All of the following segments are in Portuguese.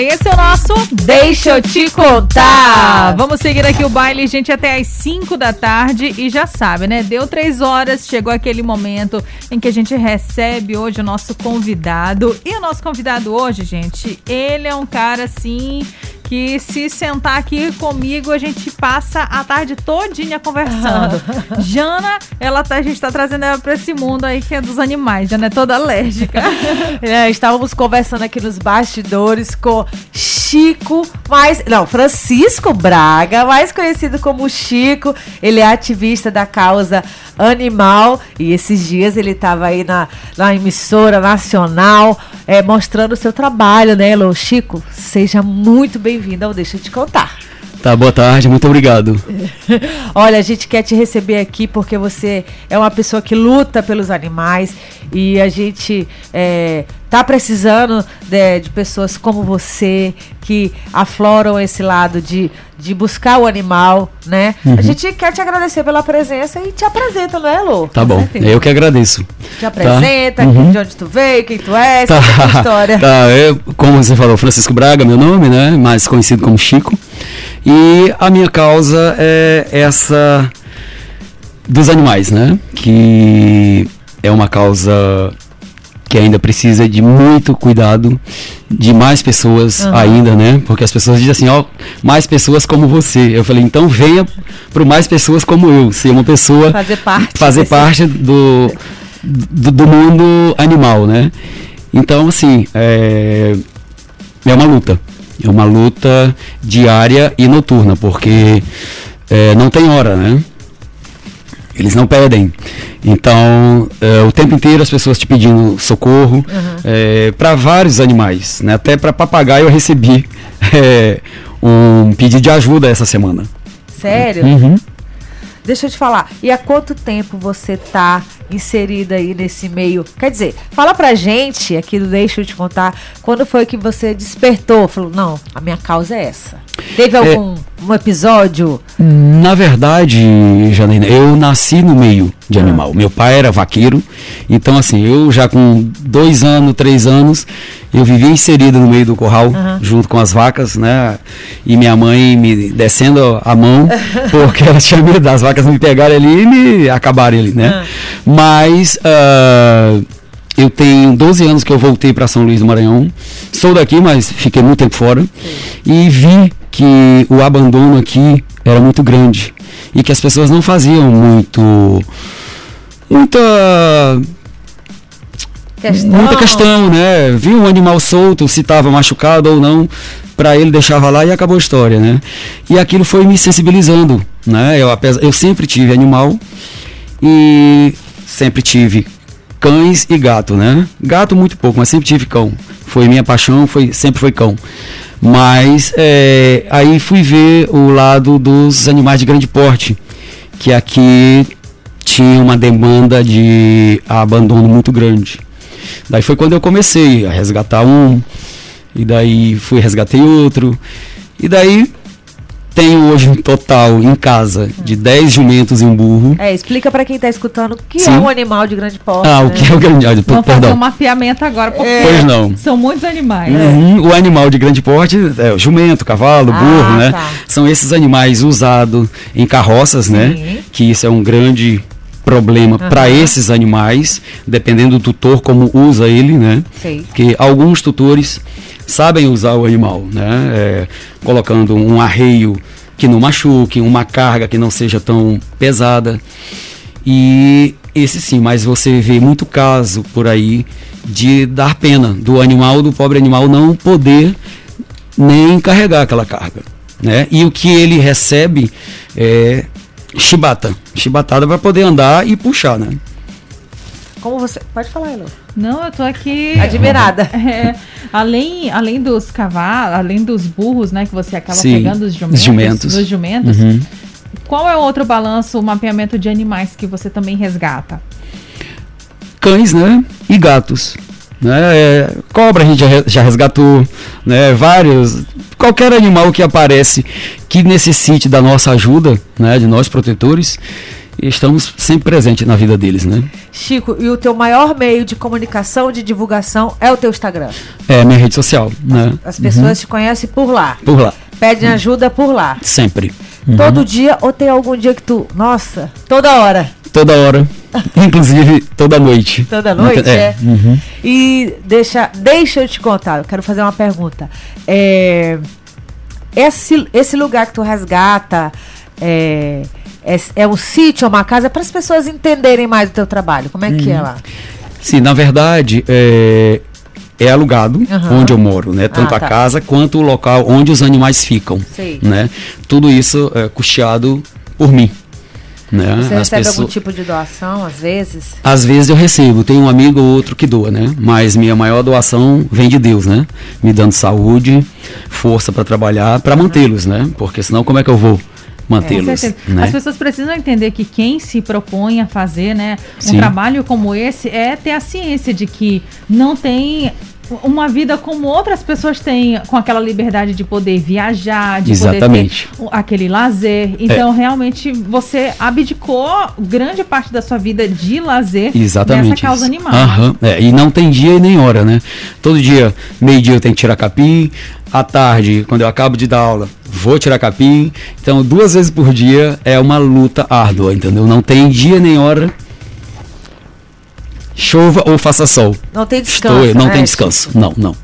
Para esse é o nosso Deixa eu te contar. Vamos seguir aqui o baile, gente, até às 5 da tarde. E já sabe, né? Deu três horas, chegou aquele momento em que a gente recebe hoje o nosso convidado. E o nosso convidado hoje, gente, ele é um cara assim que se sentar aqui comigo, a gente passa a tarde todinha conversando. Jana, ela tá, a gente tá trazendo ela pra esse mundo aí que é dos animais. Jana é toda alérgica. É, estávamos conversando aqui nos bastidores com Chico, mais. Não, Francisco Braga, mais conhecido como Chico. Ele é ativista da causa animal e esses dias ele estava aí na, na emissora nacional é, mostrando o seu trabalho, né, Elô? Chico, seja muito bem-vindo ao Deixa eu te contar. Tá, boa tarde, muito obrigado. Olha, a gente quer te receber aqui porque você é uma pessoa que luta pelos animais e a gente é, tá precisando de, de, pessoas como você que afloram esse lado de, de buscar o animal, né? Uhum. A gente quer te agradecer pela presença e te apresenta, não é, Lô? Tá bom, eu que agradeço. Te apresenta, tá? uhum. de onde tu veio, quem tu és, tá. É história. Tá, eu, como você falou, Francisco Braga, meu nome, né? Mais conhecido como Chico. E a minha causa é essa dos animais, né? Que é uma causa que ainda precisa de muito cuidado de mais pessoas uhum. ainda, né? Porque as pessoas dizem assim, ó, mais pessoas como você. Eu falei, então venha para mais pessoas como eu, ser uma pessoa fazer parte, fazer parte do, do, do mundo animal, né? Então, assim, é, é uma luta. É uma luta diária e noturna, porque é, não tem hora, né? Eles não pedem. Então, é, o tempo inteiro as pessoas te pedindo socorro uhum. é, para vários animais, né? Até para papagaio eu recebi é, um pedido de ajuda essa semana. Sério? Uhum. Deixa eu te falar, e há quanto tempo você tá inserida aí nesse meio? Quer dizer, fala pra gente aqui do Deixa eu te contar, quando foi que você despertou? Falou, não, a minha causa é essa. Teve é. algum é, um episódio? Na verdade, Janaína, eu nasci no meio de ah. animal. Meu pai era vaqueiro, então assim, eu já com dois anos, três anos, eu vivia inserido no meio do curral, uhum. junto com as vacas, né? E minha mãe me descendo a mão, porque ela tinha medo das vacas me pegarem ali e me acabarem ali, né? Uhum. Mas uh, eu tenho 12 anos que eu voltei para São Luís do Maranhão. Sou daqui, mas fiquei muito tempo fora. Sim. E vi que o abandono aqui era muito grande e que as pessoas não faziam muito muita Questão. Muita questão, né? Viu um animal solto, se estava machucado ou não, para ele deixava lá e acabou a história, né? E aquilo foi me sensibilizando, né? Eu, eu sempre tive animal e sempre tive cães e gato, né? Gato muito pouco, mas sempre tive cão. Foi minha paixão, foi sempre foi cão. Mas é, aí fui ver o lado dos animais de grande porte, que aqui tinha uma demanda de abandono muito grande. Daí foi quando eu comecei a resgatar um, e daí fui resgatei outro, e daí tenho hoje um total em casa de 10 jumentos e um burro. É, explica para quem está escutando o que Sim. é um animal de grande porte. Ah, né? o que é o grande animal? Vamos fazer um mapeamento agora, porque é. pois não. são muitos animais. Uhum. O animal de grande porte é o jumento, cavalo, ah, burro, né? Tá. São esses animais usados em carroças, né? Sim. né? Que isso é um grande problema uhum. para esses animais, dependendo do tutor como usa ele, né? Sim. Porque alguns tutores sabem usar o animal, né? É, colocando um arreio que não machuque, uma carga que não seja tão pesada. E esse sim, mas você vê muito caso por aí de dar pena do animal, do pobre animal não poder nem carregar aquela carga, né? E o que ele recebe é chibata, chibatada para poder andar e puxar, né? Como você. Pode falar, Elo. Não, eu tô aqui. Admirada. É, além, além dos cavalos, além dos burros, né, que você acaba Sim, pegando os jumentos. jumentos. Dos jumentos. Uhum. Qual é o outro balanço, o mapeamento de animais que você também resgata? Cães, né? E gatos. Né? É, cobra a gente já resgatou, né? Vários. Qualquer animal que aparece que necessite da nossa ajuda, né? De nós protetores e estamos sempre presentes na vida deles, né? Chico, e o teu maior meio de comunicação, de divulgação é o teu Instagram. É minha rede social, né? As pessoas te conhecem por lá. Por lá, Pedem ajuda por lá. sempre. Uhum. Todo dia ou tem algum dia que tu. Nossa, toda hora. Toda hora, inclusive toda noite. Toda noite, é. uhum. E deixa, deixa eu te contar, eu quero fazer uma pergunta. É, esse, esse lugar que tu resgata é, é, é um sítio, é uma casa, para as pessoas entenderem mais o teu trabalho. Como é que Uhum. é lá? Sim, na verdade, é, é alugado Aham. onde eu moro, né? Tanto Ah, a tá. casa quanto o local onde os animais ficam, Sei. né? Tudo isso é custeado por mim, né? Você As recebe algum pessoas- tipo de doação, às vezes? Às vezes eu recebo, tem um amigo ou outro que doa, né? Mas minha maior doação vem de Deus, né? Me dando saúde, força para trabalhar, para mantê-los, né? Porque senão como é que eu vou mantê-los, certeza. né? As pessoas precisam entender que quem se propõe a fazer, né, um Sim. trabalho como esse é ter a ciência de que não tem uma vida como outras pessoas têm, com aquela liberdade de poder viajar, de Exatamente. poder ter aquele lazer. Então, realmente, você abdicou grande parte da sua vida de lazer Exatamente. nessa causa isso. animal. Aham, é, e não tem dia e nem hora, né? Todo dia, meio-dia eu tenho que tirar capim, à tarde, quando eu acabo de dar aula, vou tirar capim. Então, duas vezes por dia é uma luta árdua, entendeu? Não tem dia nem hora. Chova ou faça sol. Não tem descanso. Estou, não né, tem descanso. Não, não.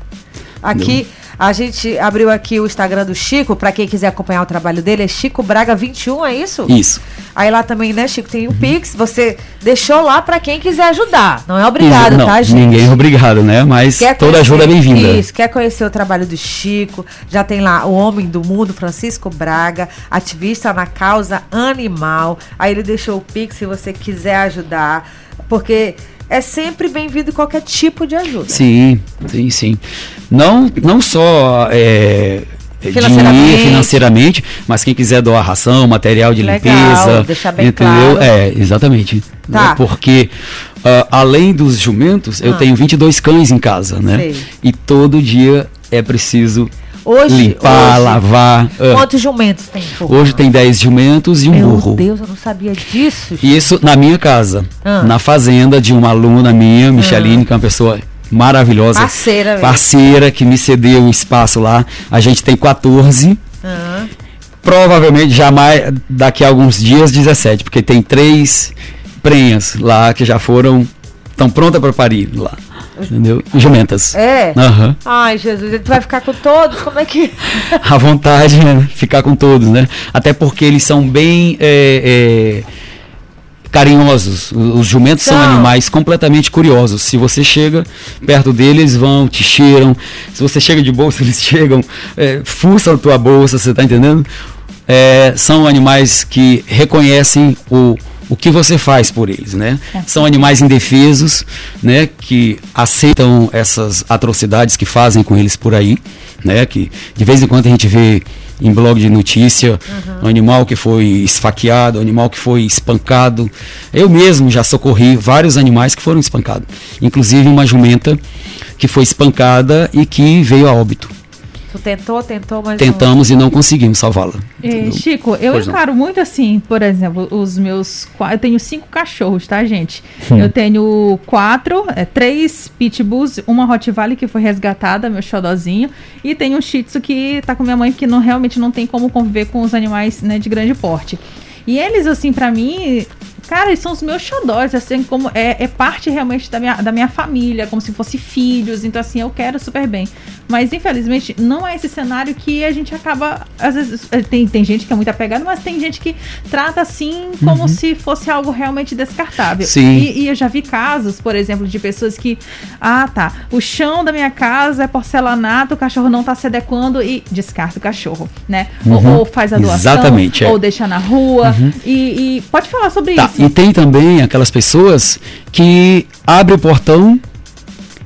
Aqui, a gente abriu aqui o Instagram do Chico, pra quem quiser acompanhar o trabalho dele, é Chico Braga 21, é isso? Isso. Aí lá também, né, Chico, tem o Uhum. Pix, você deixou lá pra quem quiser ajudar. Não é obrigado, não, tá, gente? Ninguém é obrigado, né? Mas Quer toda ajuda é conhecer- bem-vinda. Isso, quer conhecer o trabalho do Chico, já tem lá o Homem do Mundo, Francisco Braga, ativista na causa animal. Aí ele deixou o Pix se você quiser ajudar, porque é sempre bem-vindo qualquer tipo de ajuda. Sim, sim, sim. Não, não só é, Financeiramente. dinheiro financeiramente, mas quem quiser doar ração, material de Legal, limpeza, deixar bem entendeu? claro. É, exatamente. Tá. É porque ah, além dos jumentos, eu Ah. tenho 22 cães em casa, né? Sei. E todo dia é preciso Hoje, limpar, hoje, lavar. ah. quantos jumentos tem? por Hoje tem 10 jumentos e um Meu burro. Deus, eu não sabia disso. Chico. Isso na minha casa, Ah. na fazenda de uma aluna minha, Micheline, que é uma pessoa maravilhosa. Parceira mesmo. Parceira que me cedeu um espaço lá. A gente tem 14. Ah, Provavelmente jamais daqui a alguns dias 17, porque tem três prenhas lá que já foram estão prontas para parir lá. Entendeu? Jumentas. é? Aham. Ai, Jesus, ele vai ficar com todos? Como é que. à vontade, né? Ficar com todos, né? Até porque eles são bem é, é, carinhosos. Os jumentos são São. animais completamente curiosos. Se você chega perto deles, eles vão, te cheiram. Se você chega de bolsa, eles chegam, é, fuçam a tua bolsa, você tá entendendo? É, são animais que reconhecem o, o que você faz por eles, né? São animais indefesos, né? Que aceitam essas atrocidades que fazem com eles por aí, né? Que de vez em quando a gente vê em blog de notícia um animal que foi esfaqueado, um animal que foi espancado. Eu mesmo já socorri vários animais que foram espancados, inclusive uma jumenta que foi espancada e que veio a óbito. Tu tentou, tentou, mas. não- Tentamos e não conseguimos salvá-la. É? Chico, eu Pois não. encaro muito assim, por exemplo, os meus. Eu tenho cinco cachorros, tá, gente? Hum. Eu tenho quatro, é, três pitbulls, uma Rottweiler que foi resgatada, meu xodozinho, e tenho um Shih Tzu que tá com minha mãe, que não, realmente não tem como conviver com os animais né, de grande porte. E eles, assim, pra mim, cara, eles são os meus xodós, assim, como é, é parte realmente da minha, da minha família, como se fossem filhos, então assim, eu quero super bem. Mas infelizmente não é esse cenário que a gente acaba, às vezes, eh, tem, tem gente que é muito apegada, mas tem gente que trata assim como se fosse algo realmente descartável. Sim. E, e eu já vi casos, por exemplo, de pessoas que, ah, tá, o chão da minha casa é porcelanato, o cachorro não tá se adequando e descarta o cachorro, né? Ou- Uhum. Ou, faz a doação, Exatamente, é. ou deixa na rua. E, e pode falar sobre Tá, isso. E tem também aquelas pessoas que abre o portão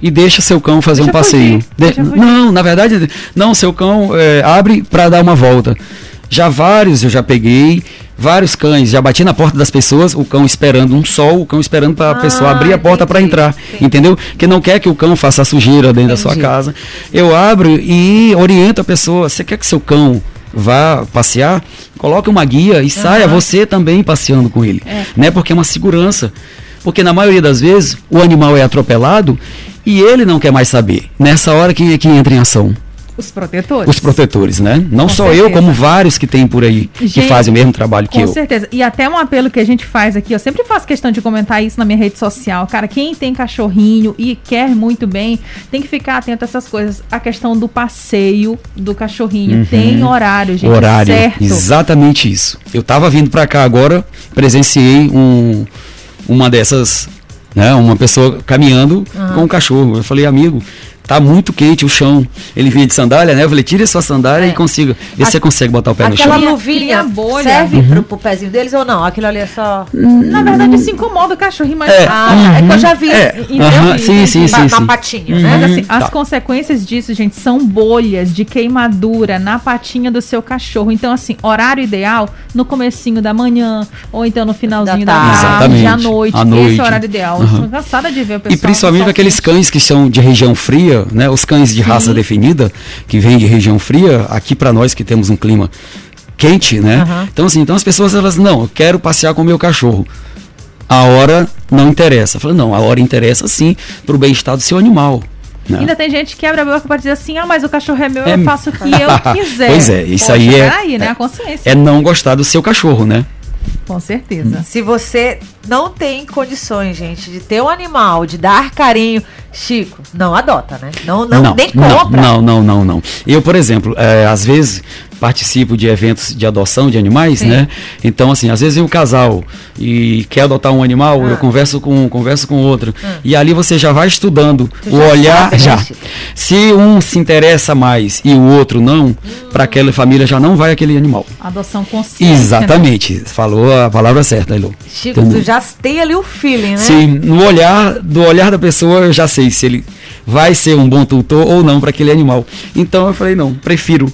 e deixa seu cão fazer Deixa um passeio. fugir, De- não, na verdade, não, seu cão é, abre para dar uma volta. Já vários eu já peguei, vários cães, já bati na porta das pessoas, o cão esperando um sol, o cão esperando para a Ah, pessoa abrir a porta para entendi, entrar, entendi. entendeu? Que não quer que o cão faça sujeira dentro da sua Entendi. casa. Eu abro e oriento a pessoa, você quer que seu cão vá passear, coloque uma guia e saia você também passeando com ele, né? Porque é uma segurança. Porque na maioria das vezes o animal é atropelado e ele não quer mais saber. Nessa hora quem é que entra em ação? Os protetores. Os protetores, né? Não Com só certeza. eu, como vários que tem por aí que Gente, fazem o mesmo trabalho que Com eu. certeza. E até um apelo que a gente faz aqui, eu sempre faço questão de comentar isso na minha rede social. Cara, quem tem cachorrinho e quer muito bem, tem que ficar atento a essas coisas. A questão do passeio do cachorrinho. Tem horário, gente. Uhum. Horário, Certo. exatamente isso. Eu tava vindo pra cá agora, presenciei um, uma dessas, né, uma pessoa caminhando Ah. com um cachorro. Eu falei, amigo, tá muito quente o chão. Ele vinha de sandália, né? Eu falei, tire sua sandália e consiga, vê se você consegue botar o pé no Aquela chão. Cria- luvinha bolha. serve Uhum. pro, pro pezinho deles ou não? Aquilo ali é só. Na verdade, isso incomoda o cachorrinho, mas. É. Ah, é que eu já vi. É. Aham, sim, sim, na, sim, na sim. patinha, Uhum. né? Mas assim, as Tá. consequências disso, gente, são bolhas de queimadura na patinha do seu cachorro. Então, assim, horário ideal no comecinho da manhã, ou então no finalzinho da, Da tarde. tarde, à Exatamente, noite. à Esse noite. é o horário ideal. Eu Aham. tô cansada de ver o pessoal. E principalmente aqueles cães que são de região fria, né? Os cães de raça definida, que vêm de região fria, aqui para nós que temos um clima quente, né? Aham. Então assim, então as pessoas elas não, eu quero passear com o meu cachorro. A hora não interessa. Eu falo, não, a hora interessa sim para o bem-estar do seu animal. né? Ainda tem gente que abre a boca pra dizer assim: ah, mas o cachorro é meu, É- eu faço o que eu quiser. Pois é, isso Poxa, aí é- peraí, né? é- A consciência. É não gostar do seu cachorro, né? Com certeza. Se você não tem condições, gente, de ter um animal, de dar carinho, Chico, não adota, né? Não, não, nem compra. Não, não, não, não. Eu, por exemplo, é, às vezes participo de eventos de adoção de animais, Sim. né? Então, assim, às vezes vem um casal e quer adotar um animal, Ah. eu converso com converso com outro. E ali você já vai estudando Tu o já olhar sabe, né, já. Se um se interessa mais e o outro não, para aquela família já não vai aquele animal. Adoção consciente. né? Exatamente. Falou a palavra certa, Elo. Chico, Entendeu? tu já tem ali o feeling, né? Sim, no olhar do olhar da pessoa eu já sei se ele vai ser um bom tutor ou não para aquele animal. Então eu falei não, prefiro.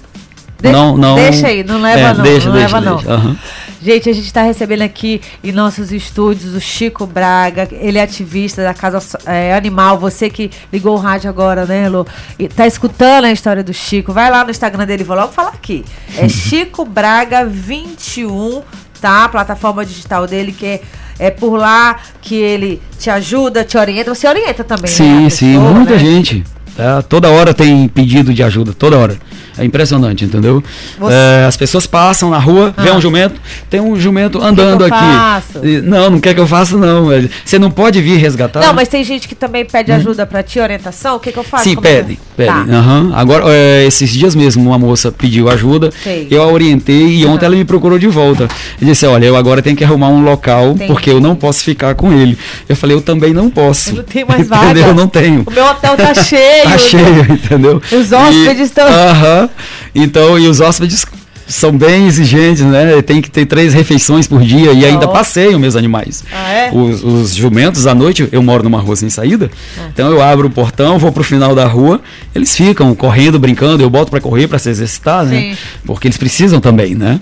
De- não, não. deixa aí, não leva é, não, Deixa, não deixa, leva deixa. não. Aham. Gente, a gente está recebendo aqui em nossos estúdios o Chico Braga, ele é ativista da Casa é, Animal, você que ligou o rádio agora, né, Lu? E tá escutando a história do Chico, vai lá no Instagram dele, vou logo falar aqui. É Chico Braga 21, tá? A plataforma digital dele que é, é por lá que ele te ajuda, te orienta, você orienta também, né? Sim, a sim, pessoa, muita né? gente. Tá? Toda hora tem pedido de ajuda, toda hora. É impressionante, entendeu? Você- É, as pessoas passam na rua, vê Ah. um jumento, tem um jumento andando que eu aqui. faço? Não, não quer que eu faça, não. É, Você não pode vir resgatar. Não, mas tem gente que também pede ajuda pra ti, orientação, o que que eu faço? Sim, Como é? pede, pede. Tá. Aham. Agora, é, esses dias mesmo, uma moça pediu ajuda, Sei. eu a orientei e ontem ela me procurou de volta. E disse, olha, eu agora tenho que arrumar um local, Entendi. porque eu não posso ficar com ele. Eu falei, eu também não posso. Eu não tenho mais Entendeu? vaga. Eu não tenho. O meu hotel tá cheio. Tá cheio, entendeu? Os hóspedes E- estão- Aham. Então, e os hóspedes são bem exigentes, né? Tem que ter três refeições por dia e ainda Ó. passeio meus animais. Ah, é? Os, os jumentos, à noite, eu moro numa rua sem saída, Ah. então eu abro o portão, vou pro final da rua, eles ficam correndo, brincando, eu boto pra correr, pra se exercitar, né? Sim. Porque eles precisam também, né?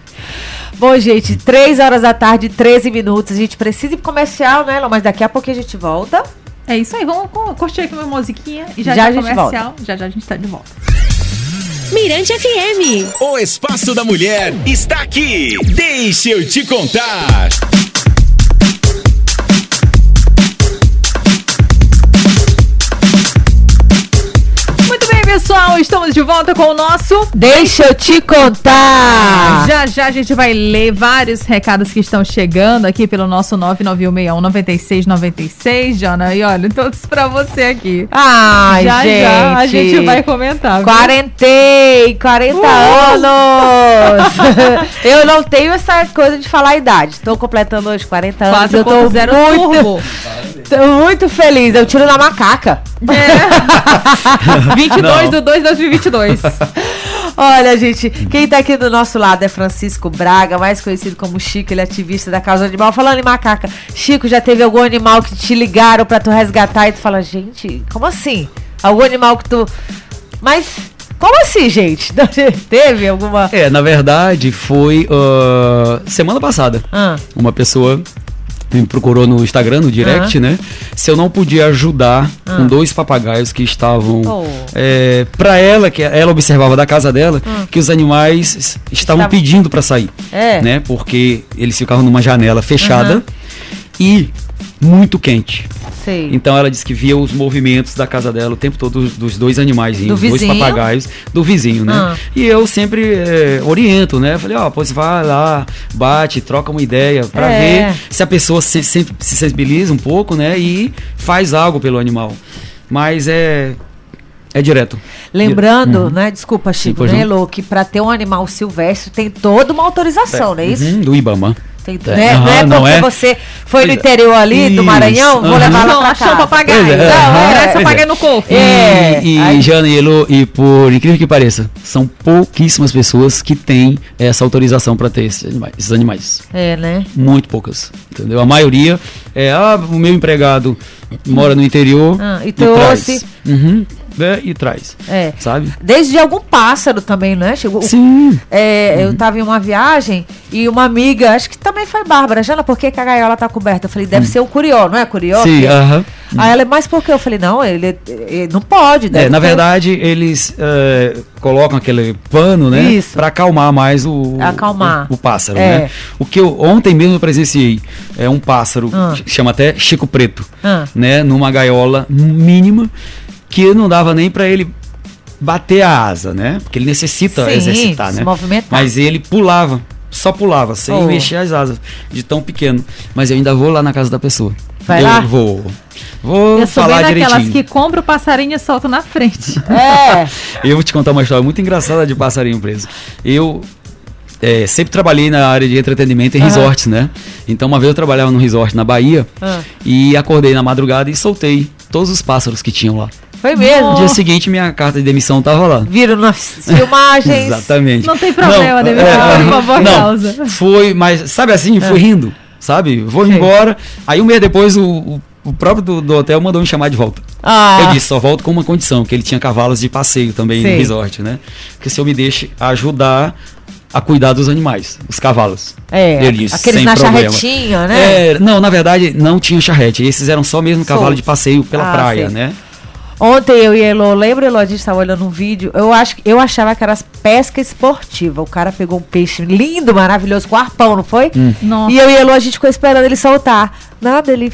Bom, gente, 3 horas da tarde, 13 minutos. A gente precisa ir pro comercial, né? Mas daqui a pouquinho a gente volta. É isso aí, vamos curtir aqui uma musiquinha e já Já já, a gente comercial. Já já a gente tá de volta. Mirante FM. O Espaço da Mulher está aqui. Deixa eu te contar. Pessoal, estamos de volta com o nosso Deixa eu te contar. Já já a gente vai ler vários recados que estão chegando aqui pelo nosso 991619696, Jana. E olha, todos pra você aqui. Ai, já gente. já a gente vai comentar. viu? Quarentei, 40 Uh! anos. eu não tenho essa coisa de falar a idade. Estou completando hoje 40 anos. Eu tô 4.0 muito, turbo. Tô muito feliz. Eu tiro na macaca. 22 Não. do 2 de 2022. Olha, gente, quem tá aqui do nosso lado é Francisco Braga, mais conhecido como Chico, ele é ativista da causa animal. Falando em macaca, Chico, já teve algum animal que te ligaram pra tu resgatar e tu fala, gente, como assim? Algum animal que tu. Mas. Como assim, gente? Teve alguma. É, na verdade, foi ah, semana passada. Ah, Uma pessoa me procurou no Instagram, no direct, né? Se eu não podia ajudar com dois papagaios que estavam. Oh. É, para ela, que ela observava da casa dela, que os animais estavam Estavam- pedindo para sair. É. Né? Porque eles ficavam numa janela fechada e muito quente. Sei. Então ela disse que via os movimentos da casa dela o tempo todo dos, dos dois animais, Do dois papagaios do vizinho, né? Ah. E eu sempre eh, oriento, né? Falei, ó, pois vai lá, bate, troca uma ideia pra É. ver se a pessoa se, se, se sensibiliza um pouco, né? E faz algo pelo animal. Mas é é direto. Lembrando, né? Desculpa, Chico, pois né. Lô, que pra ter um animal silvestre tem toda uma autorização, não é isso? Uhum, do Ibama. É. né? não é não porque é? você foi no Pois é. interior ali do Isso, Maranhão, vou aham. levar lá pra achou cá. papagaio. Pois é, Não, Pois é. papagaio no corpo. É. E, e aí- e por incrível que pareça, são pouquíssimas pessoas que têm essa autorização para ter esses animais, esses animais. É, né? Muito poucas, entendeu? A maioria é, ah, o meu empregado mora no interior Ah, e traz. trouxe. Uhum, é, e traz, É. sabe? Desde algum pássaro também, né? Chegou. Sim. É, Uhum. Eu tava em uma viagem e uma amiga, acho que também foi Bárbara, Jana, por que, que a gaiola tá coberta? Eu falei, deve ser o curió, não é curió? Sim, aham. Aí ela, mas por que? Eu falei, não, ele, ele não pode. É, na ter- verdade, eles é, colocam aquele pano, né? Pra acalmar mais o, Acalmar. o, o pássaro, É. né? O que eu ontem mesmo presenciei é um pássaro, Ah. chama até Chico Preto, Ah. né? Numa gaiola mínima que não dava nem pra ele bater a asa, né? Porque ele necessita Sim, exercitar, né? movimentar. Mas ele pulava, só pulava, sem Oh. mexer as asas, de tão pequeno. Mas eu ainda vou lá na casa da pessoa. Vai eu lá? Vou. Vou Eu bem falar daquelas direitinho. que compra o passarinho e solta na frente. É. Eu vou te contar uma história muito engraçada de passarinho preso. Eu é, sempre trabalhei na área de entretenimento em Aham. resorts, né? Então uma vez eu trabalhava num resort na Bahia Ah. e acordei na madrugada e soltei todos os pássaros que tinham lá. Foi mesmo. No dia seguinte minha carta de demissão tava lá. Viram nas filmagens. Exatamente. Não tem problema, Não, demissão é, por boa não, causa. Foi, mas sabe assim, fui rindo, sabe? Vou Sei. embora. Aí um mês depois o, o- o próprio do, do hotel mandou me chamar de volta. Ah. Eu disse, só volto com uma condição, que ele tinha cavalos de passeio também Sei. no resort, né? Que se eu me deixe ajudar a cuidar dos animais, os cavalos. É, disse, aqueles sem na problema. charretinha, né? É, não, na verdade, não tinha charrete. Esses eram só mesmo cavalo de passeio pela Ah, praia, né? Ontem eu e a Elo, lembra, Elo, a gente estava olhando um vídeo, eu, acho, eu achava que era pesca esportiva. O cara pegou um peixe lindo, maravilhoso, com arpão, não foi? Hum. Nossa. E eu e a Elo, a gente ficou esperando ele soltar. Nada, ele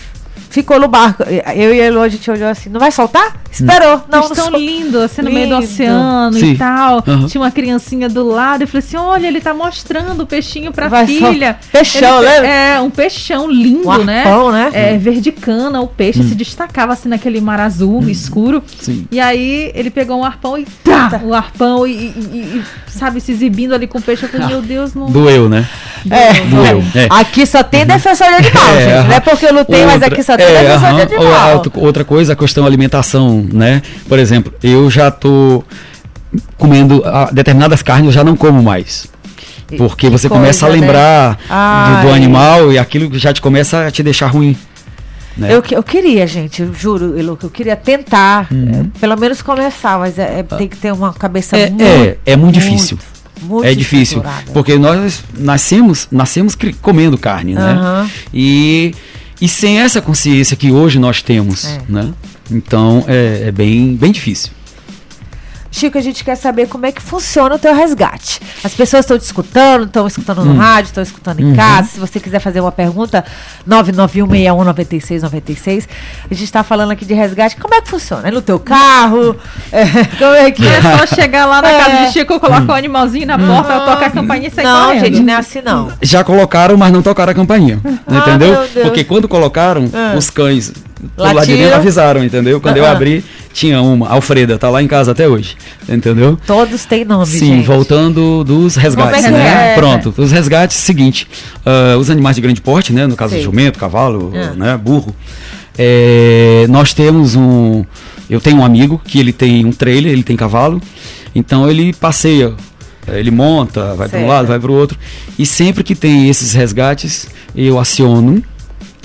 ficou no barco. Eu e a Elo, a gente olhou assim, não vai soltar? Esperou. Não, Não, não tão sol- lindo, assim, no meio do Lindo. oceano Sim. e tal. Aham. Tinha uma criancinha do lado. Eu falei assim: olha, ele tá mostrando o peixinho pra Vai filha. Peixão, Ele- né? É, um peixão lindo, Um né? arpão, né? É, verde cana, o peixe se destacava assim naquele mar azul escuro. Sim. E aí ele pegou um arpão e tá! O arpão e, e- e- e, sabe, se exibindo ali com o peixe. Eu falei, meu Deus, não. Doeu, né? É. Doeu. É. Aqui só tem defensor de animal, É, gente. Não é porque eu lutei, mas aqui só tem é, defensor aham. a animal. outra- Outra coisa, a questão alimentação, né? Por exemplo, eu já tô comendo ah, determinadas carnes, eu já não como mais. Porque Que você começa a coisa, né? lembrar do, do Ai. animal e aquilo já te começa a te deixar ruim. Né? Eu, eu queria, gente, eu juro, Elo, que eu queria tentar, Uhum. é, pelo menos começar, mas é, é- tem que ter uma cabeça É, muito, é, é muito difícil. muito é difícil, porque nós nascemos, nascemos comendo carne, né? Aham. E, e sem essa consciência que hoje nós temos, É. né? Então é, é bem, bem difícil. Chico, a gente quer saber como é que funciona o teu resgate. As pessoas estão te escutando, estão escutando Hum. no rádio, estão escutando em Uhum. casa. Se você quiser fazer uma pergunta, 991619696. A gente está falando aqui de resgate. Como é que funciona? É no teu carro? É, como é que É só chegar lá na É. casa de Chico, colocar o animalzinho na porta, tocar a campainha e sair Não, correndo. gente, não é assim não. Já colocaram, mas não tocaram a campainha. Ah, entendeu? Porque quando colocaram, Ah. os cães do lado de dentro avisaram, entendeu? Quando eu abri, tinha uma. Alfreda, tá lá em casa até hoje. Entendeu? Todos têm nome, Sim, gente. voltando dos resgates, é né? é? Pronto, os resgates, seguinte, ah, os animais de grande porte, né? No caso, Sei. jumento, cavalo, Ah. né? Burro. É, nós temos um. Eu tenho um amigo que ele tem um trailer, ele tem cavalo, então ele passeia, eh, ele monta, vai para um lado, vai para o outro. E sempre que tem esses resgates, eu aciono,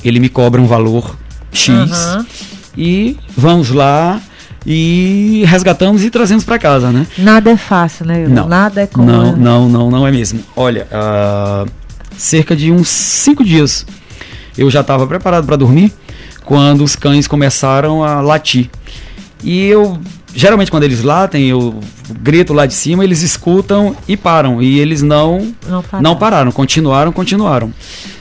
ele me cobra um valor X Aham. e vamos lá e resgatamos e trazemos para casa, né? Nada é fácil, né? Não. Nada é como. Não, não, não, não é mesmo. Olha, ah, cerca de uns cinco dias Eu já estava preparado para dormir quando os cães começaram a latir. E eu geralmente quando eles latem, eu grito lá de cima, eles escutam e param. E eles não Não pararam. não pararam, continuaram, continuaram.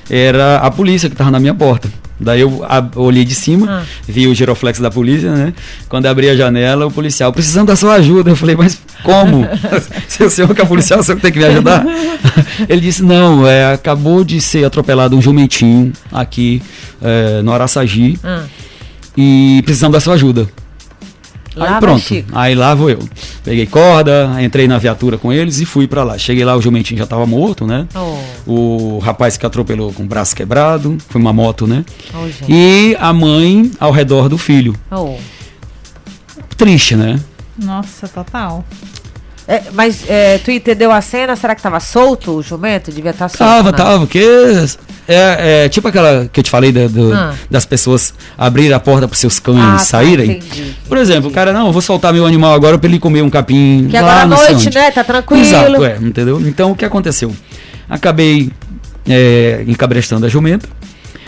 Era a polícia que estava na minha porta. Daí eu olhei de cima, Ah. vi o giroflex da polícia, né? Quando abri a janela, o policial, precisando da sua ajuda. Eu falei, mas como? Se o senhor que é policial, o senhor tem que me ajudar? Ele disse, não, é, acabou de ser atropelado um jumentinho aqui é, no Araçagi Ah. e precisamos da sua ajuda. Lá aí pronto, Chico. aí lá vou eu. Peguei corda, entrei na viatura com eles e fui pra lá. Cheguei lá, o jumentinho já tava morto, né? Oh, O rapaz que atropelou com o braço quebrado, foi uma moto, né? oh. E a mãe ao redor do filho. Oh. Triste, né? Nossa, total. É, mas é, tu entendeu a cena? Será que tava solto o jumento? Devia estar solto. Tava, né? tava, porque é, é tipo aquela que eu te falei da- do- Ah. das pessoas abrirem a porta para seus cães Ah, tá, saírem. entendi, Por exemplo, o cara, não, eu vou soltar meu animal agora para ele comer um capim. Que lá agora à noite, onde. né? Tá tranquilo. Exato, é, entendeu? Então o que aconteceu? Acabei é, encabrestando a jumenta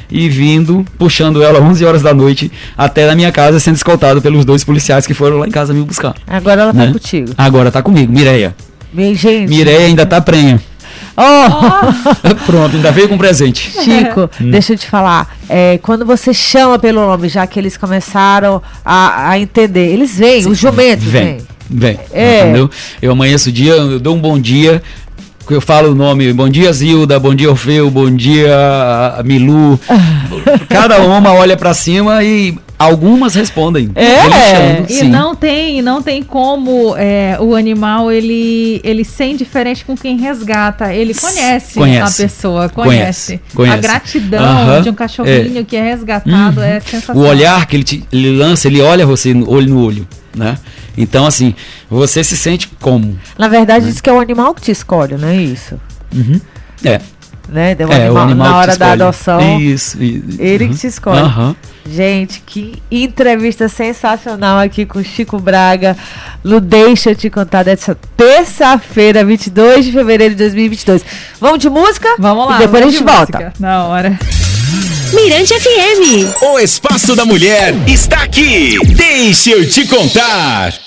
e vindo, puxando ela 11 horas da noite até na minha casa, sendo escoltado pelos dois policiais que foram lá em casa me buscar. Agora ela tá né? contigo. Agora tá comigo, Mireia. Minha gente. Mireia ainda tá prenha. Oh, Pronto, ainda veio com presente. Chico, deixa eu te falar. é, quando você chama pelo nome, já que eles começaram a, a entender, eles vêm, os jumentos Vem, vêm. vem. É. Entendeu? Eu amanheço o dia, eu dou um bom dia. Eu falo o nome, bom dia Zilda, bom dia Orfeu, bom dia Milu. Cada uma olha pra cima e algumas respondem. É. E não tem, não tem como é, o animal ele ele ser diferente com quem resgata. Ele conhece, Conhece. a pessoa, Conhece, conhece. A gratidão Aham, de um cachorrinho que é resgatado é O sensacional. olhar que ele, te, ele lança, ele olha você olho no olho, né? Então, assim, você se sente como? Na verdade, diz que é o animal que te escolhe, não é isso? É, Né? Um é animal, o animal na que hora te da adoção. Isso, i- Ele uhum. que te escolhe. Aham. Gente, que entrevista sensacional aqui com o Chico Braga. No Deixa eu te contar dessa terça-feira, 22 de fevereiro de 2022. Vamos de música? Vamos lá. E depois a gente de volta. música. Na hora. Mirante FM. O Espaço da Mulher está aqui. Deixa eu te contar.